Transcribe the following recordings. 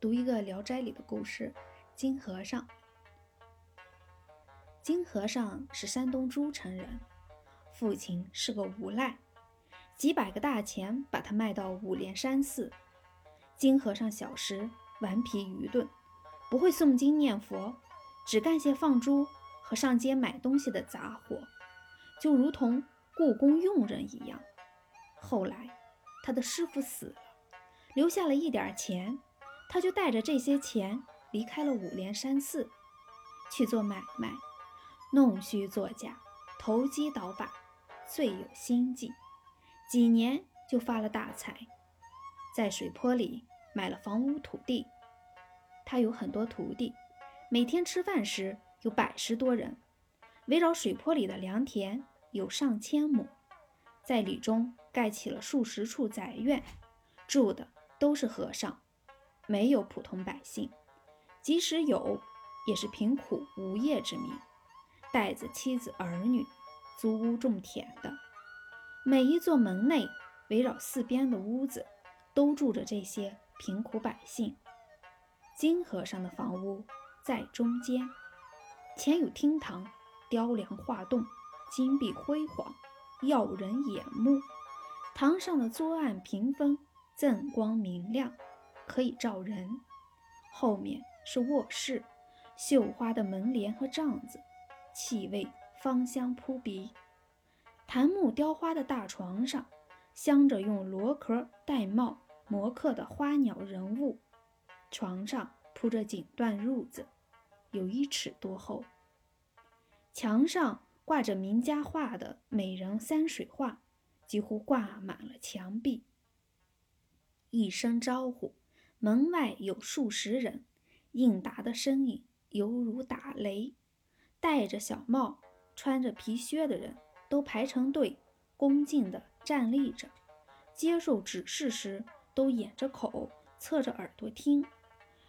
读一个《聊斋》里的故事：金和尚。金和尚是山东诸城人，父亲是个无赖，几百个大钱把他卖到五莲山寺。金和尚小时顽皮愚钝，不会诵经念佛，只干些放猪和上街买东西的杂活，就如同故宫佣人一样。后来，他的师傅死了，留下了一点钱。他就带着这些钱离开了五莲山寺，去做买卖，弄虚作假，投机倒把，最有心计。几年就发了大财，在水坡里买了房屋土地。他有很多徒弟，每天吃饭时有百十多人，围绕水坡里的良田有上千亩，在里中盖起了数十处宅院，住的都是和尚。没有普通百姓，即使有，也是贫苦无业之民，带着妻子儿女，租屋种田的。每一座门内围绕四边的屋子，都住着这些贫苦百姓。金和尚的房屋在中间，前有厅堂，雕梁画栋，金碧辉煌，耀人眼目。堂上的桌案屏风锃光明亮。可以照人，后面是卧室，绣花的门帘和帐子，气味芳香扑鼻。檀木雕花的大床上，镶着用螺壳玳瑁磨刻的花鸟人物，床上铺着锦缎褥子，有一尺多厚。墙上挂着名家画的美人山水画，几乎挂满了墙壁。一声招呼。门外有数十人，应答的声音犹如打雷。戴着小帽、穿着皮靴的人都排成队，恭敬地站立着。接受指示时，都掩着口，侧着耳朵听。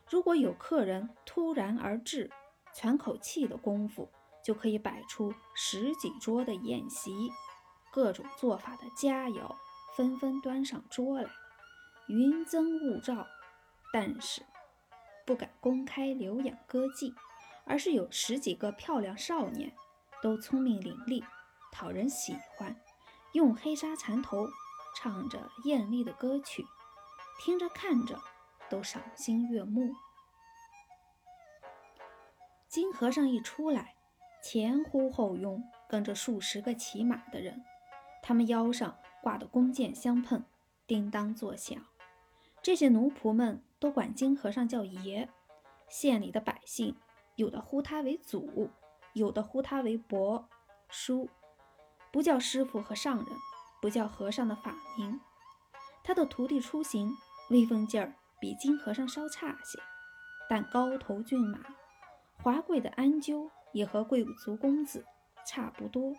如果有客人突然而至，喘口气的功夫，就可以摆出十几桌的宴席，各种做法的佳肴纷纷端上桌来，云蒸雾罩。但是不敢公开留养歌妓，而是有十几个漂亮少年，都聪明伶俐，讨人喜欢，用黑纱缠头，唱着艳丽的歌曲，听着看着都赏心悦目。金和尚一出来，前呼后拥跟着数十个骑马的人，他们腰上挂的弓箭相碰，叮当作响。这些奴仆们都管金和尚叫爷，县里的百姓有的呼他为祖，有的呼他为伯、叔，不叫师傅和上人，不叫和尚的法名。他的徒弟出行威风劲儿比金和尚稍差些，但高头骏马、华贵的鞍鹫也和贵族公子差不多。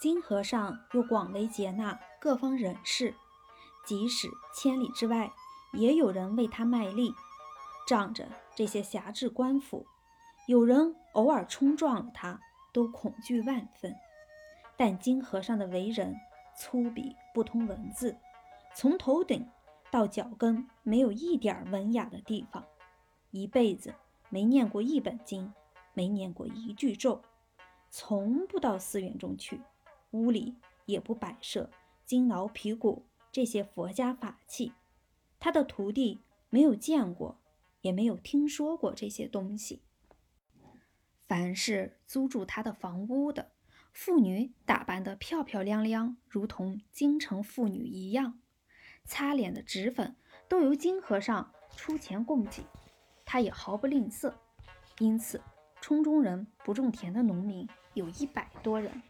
金和尚又广为接纳各方人士。即使千里之外，也有人为他卖力。仗着这些辖制官府，有人偶尔冲撞了他，都恐惧万分。但金和尚的为人粗鄙，不通文字，从头顶到脚跟没有一点文雅的地方，一辈子没念过一本经，没念过一句咒，从不到寺院中去，屋里也不摆设金铙皮鼓。这些佛家法器，他的徒弟没有见过，也没有听说过这些东西。凡是租住他的房屋的妇女，打扮得漂漂亮亮，如同京城妇女一样，擦脸的脂粉都由金和尚出钱供给，他也毫不吝啬。因此，冲中人不种田的农民有一百多人。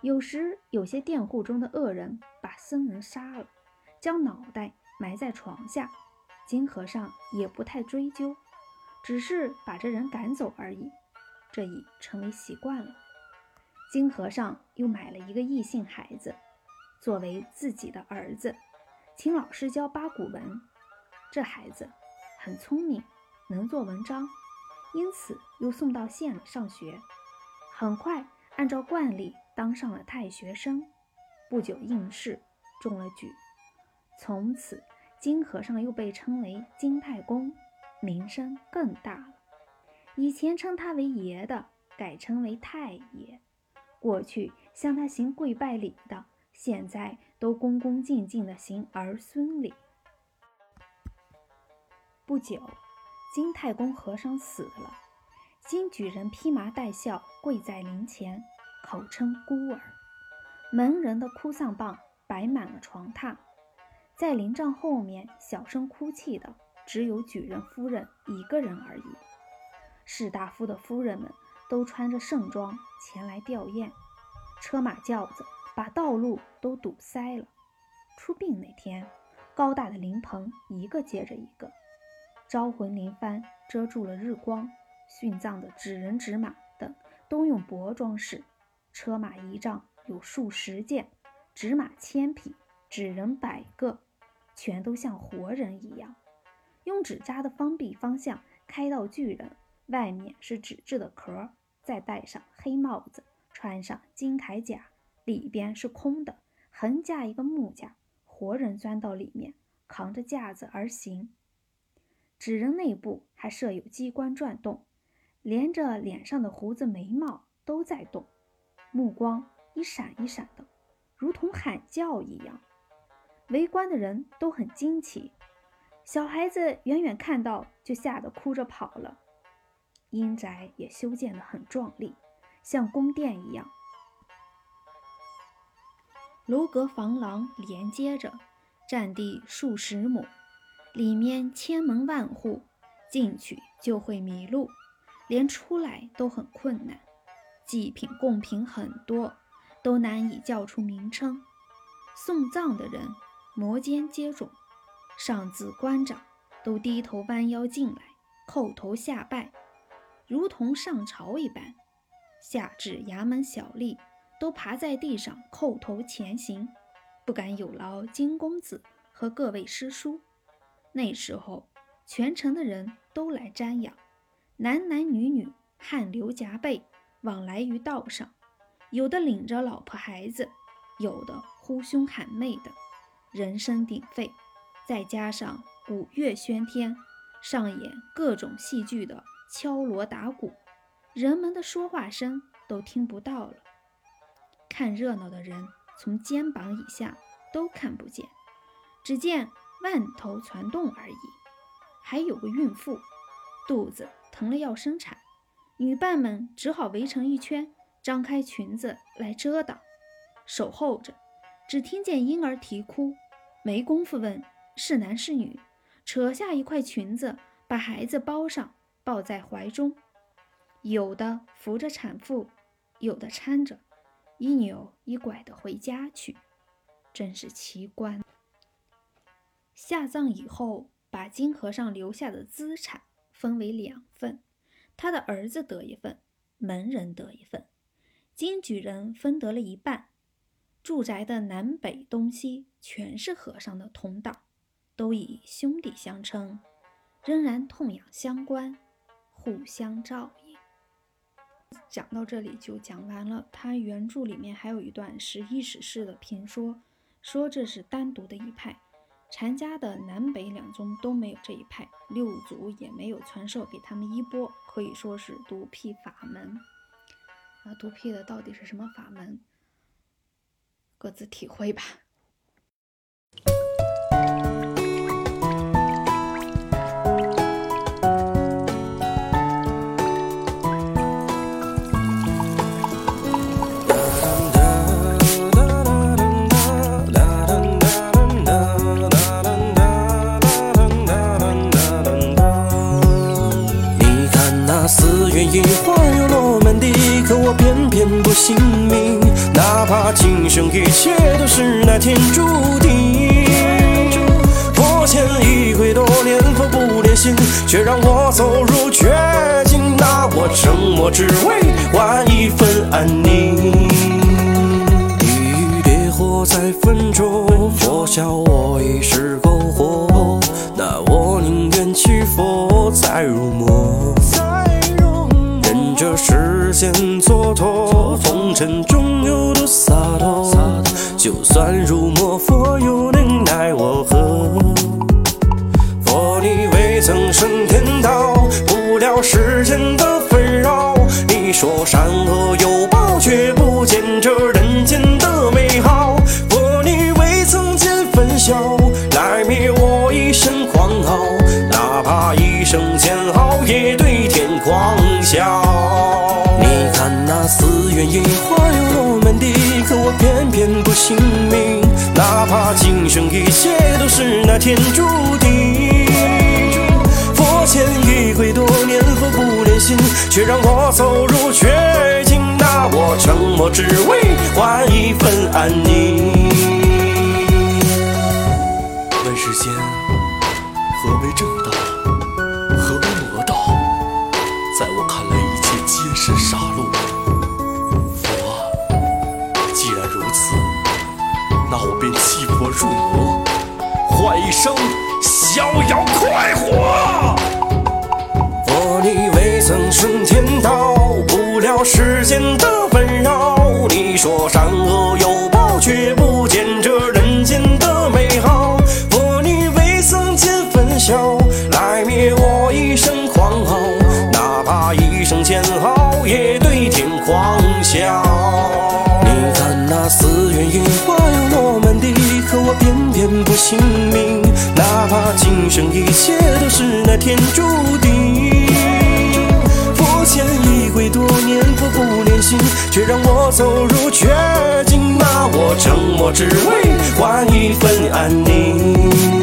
有时有些佃户中的恶人把僧人杀了，将脑袋埋在床下，金和尚也不太追究，只是把这人赶走而已，这已成为习惯了。金和尚又买了一个异姓孩子，作为自己的儿子，请老师教八股文。这孩子很聪明，能做文章，因此又送到县里上学，很快按照惯例。当上了太学生，不久应试中了举，从此金和尚又被称为金太公，名声更大了。以前称他为爷的，改称为太爷；过去向他行跪拜礼的，现在都恭恭敬敬的行儿孙礼。不久，金太公和尚死了，金举人披麻戴孝跪在灵前，口称孤儿。门人的哭丧棒摆满了床榻。在灵帐后面小声哭泣的只有举人夫人一个人而已。士大夫的夫人们都穿着盛装前来吊唁，车马轿子把道路都堵塞了。出殡那天，高大的灵棚一个接着一个，招魂灵幡遮住了日光，殉葬的纸人纸马等都用帛装饰，车马仪仗有数十件，纸马千匹，纸人百个。全都像活人一样，用纸扎的方臂方向开到巨人，外面是纸质的壳，再戴上黑帽子，穿上金铠甲，里边是空的，横架一个木架，活人钻到里面，扛着架子而行。纸人内部还设有机关转动，连着脸上的胡子眉毛都在动，目光一闪一闪的，如同喊叫一样。围观的人都很惊奇，小孩子远远看到就吓得哭着跑了。阴宅也修建得很壮丽，像宫殿一样，楼阁房廊连接着，占地数十亩，里面千门万户，进去就会迷路，连出来都很困难。祭品贡品很多，都难以叫出名称。送葬的人。摩肩接踵，上至官长都低头弯腰进来，叩头下拜，如同上朝一般；下至衙门小吏都爬在地上叩头前行，不敢有劳金公子和各位师叔。那时候，全城的人都来瞻仰，男男女女汗流浃背，往来于道上，有的领着老婆孩子，有的呼兄喊妹的。人声鼎沸，再加上鼓乐喧天，上演各种戏剧的敲锣打鼓，人们的说话声都听不到了。看热闹的人从肩膀以下都看不见，只见万头攒动而已。还有个孕妇，肚子疼了要生产，女伴们只好围成一圈，张开裙子来遮挡，守候着。只听见婴儿啼哭。没工夫问是男是女，扯下一块裙子，把孩子包上，抱在怀中。有的扶着产妇，有的搀着，一扭一拐的回家去，真是奇观。下葬以后，把金和尚留下的资产分为两份，他的儿子得一份，门人得一份，金举人分得了一半。住宅的南北东西全是和尚的同党，都以兄弟相称，仍然痛痒相关，互相照应。讲到这里就讲完了。他原著里面还有一段十一史事的评说，说这是单独的一派，禅家的南北两宗都没有这一派，六祖也没有传授给他们衣钵，可以说是独辟法门。啊，独辟的到底是什么法门？各自体会吧。你看那似月樱花又落满地，可我偏偏不信命怕今生一切都是那天注定，破千一回多年佛不连心，却让我走入绝境。那我沉默只为换一份安宁。一烈火在焚中，佛笑我已是篝火。那我宁愿弃佛再入魔。这世间蹉跎，红尘如魔，佛又能奈我何？佛你未曾升天道，不料世间的纷扰。你说善恶有报，却不见这人间的美好。佛你未曾见分晓，来灭我一身狂傲。哪怕一生煎熬，也对天狂笑。你看那寺院樱花又落。偏偏不信命，哪怕今生一切都是那天注定。佛前一跪多年，佛不怜心，却让我走入绝境。那我沉默只为换一份安宁。姓名，哪怕今生一切都是那天注定。佛前一跪多年，佛不怜心，却让我走入绝境。那我沉默只为换一份安宁。